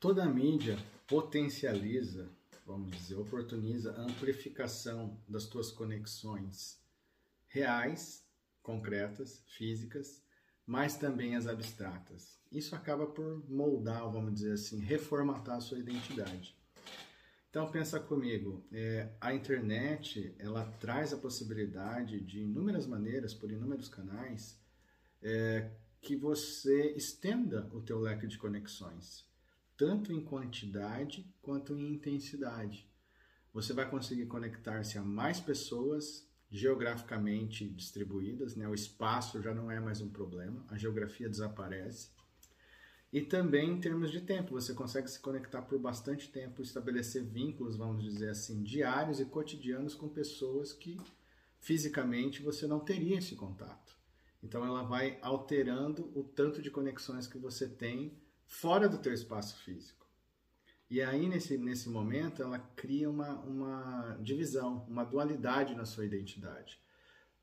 Toda mídia potencializa, vamos dizer, oportuniza a amplificação das tuas conexões reais, concretas, físicas, mas também as abstratas. Isso acaba por moldar, vamos dizer assim, reformatar a sua identidade. Então pensa comigo, é, a internet ela traz a possibilidade de inúmeras maneiras, por inúmeros canais, é, que você estenda o teu leque de conexões, tanto em quantidade quanto em intensidade. Você vai conseguir conectar-se a mais pessoas geograficamente distribuídas, né? o espaço já não é mais um problema, a geografia desaparece. E também em termos de tempo, você consegue se conectar por bastante tempo, estabelecer vínculos, vamos dizer assim, diários e cotidianos com pessoas que fisicamente você não teria esse contato. Então ela vai alterando o tanto de conexões que você tem fora do teu espaço físico. E aí nesse, nesse momento ela cria uma, uma divisão, uma dualidade na sua identidade.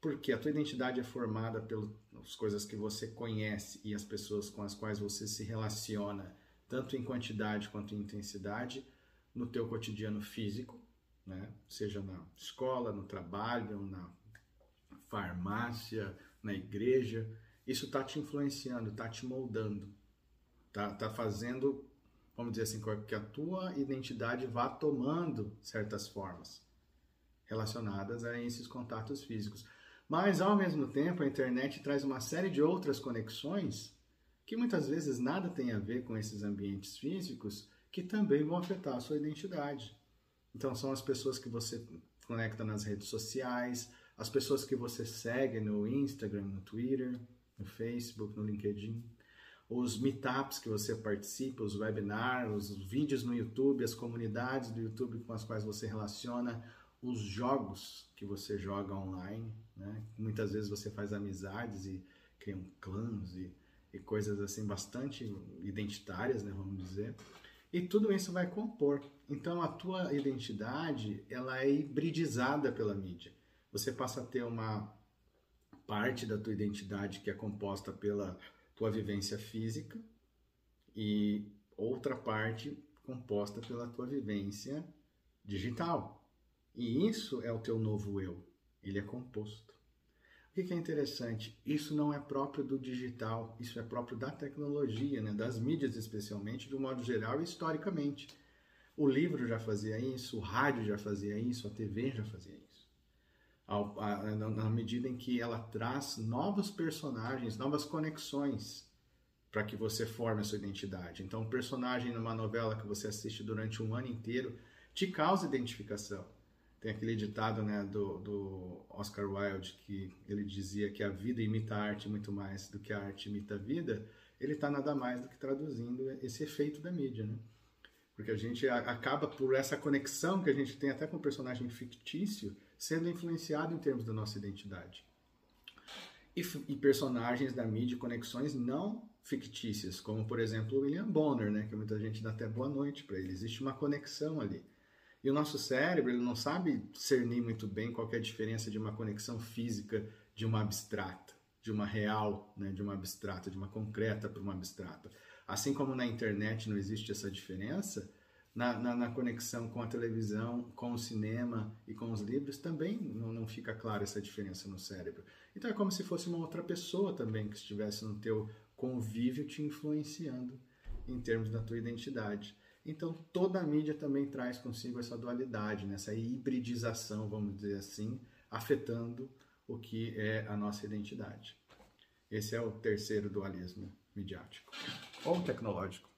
Porque a tua identidade é formada pelas coisas que você conhece e as pessoas com as quais você se relaciona, tanto em quantidade quanto em intensidade, no teu cotidiano físico, né? seja na escola, no trabalho, na farmácia, na igreja. Isso está te influenciando, está te moldando, está tá fazendo, vamos dizer assim, que a tua identidade vá tomando certas formas relacionadas a esses contatos físicos. Mas, ao mesmo tempo, a internet traz uma série de outras conexões que muitas vezes nada tem a ver com esses ambientes físicos que também vão afetar a sua identidade. Então, são as pessoas que você conecta nas redes sociais, as pessoas que você segue no Instagram, no Twitter, no Facebook, no LinkedIn, os meetups que você participa, os webinars, os vídeos no YouTube, as comunidades do YouTube com as quais você relaciona, os jogos que você joga online, né? Muitas vezes você faz amizades e cria clãs e, e coisas assim bastante identitárias, né, vamos dizer. E tudo isso vai compor. Então a tua identidade, ela é hibridizada pela mídia. Você passa a ter uma parte da tua identidade que é composta pela tua vivência física e outra parte composta pela tua vivência digital. E isso é o teu novo eu. Ele é composto. O que é interessante? Isso não é próprio do digital, isso é próprio da tecnologia, né? das mídias especialmente, de um modo geral e historicamente. O livro já fazia isso, o rádio já fazia isso, a TV já fazia isso. Ao, a, na medida em que ela traz novos personagens, novas conexões para que você forme a sua identidade. Então, um personagem numa novela que você assiste durante um ano inteiro te causa identificação. Tem aquele ditado né, do, do Oscar Wilde que ele dizia que a vida imita a arte muito mais do que a arte imita a vida. Ele está nada mais do que traduzindo esse efeito da mídia, né? Porque a gente acaba, por essa conexão que a gente tem até com o personagem fictício, sendo influenciado em termos da nossa identidade. E, e personagens da mídia, conexões não fictícias, como por exemplo William Bonner, né? Que muita gente dá até boa noite para ele. Existe uma conexão ali. E o nosso cérebro ele não sabe discernir muito bem qual é a diferença de uma conexão física de uma abstrata, de uma real, né, de uma abstrata, de uma concreta para uma abstrata. Assim como na internet não existe essa diferença, na, na, na, conexão com a televisão, com o cinema e com os livros também não, não fica clara essa diferença no cérebro. Então é como se fosse uma outra pessoa também que estivesse no teu convívio te influenciando em termos da tua identidade. Então, toda a mídia também traz consigo essa dualidade, né? essa hibridização, vamos dizer assim, afetando o que é a nossa identidade. Esse é o terceiro dualismo midiático ou tecnológico.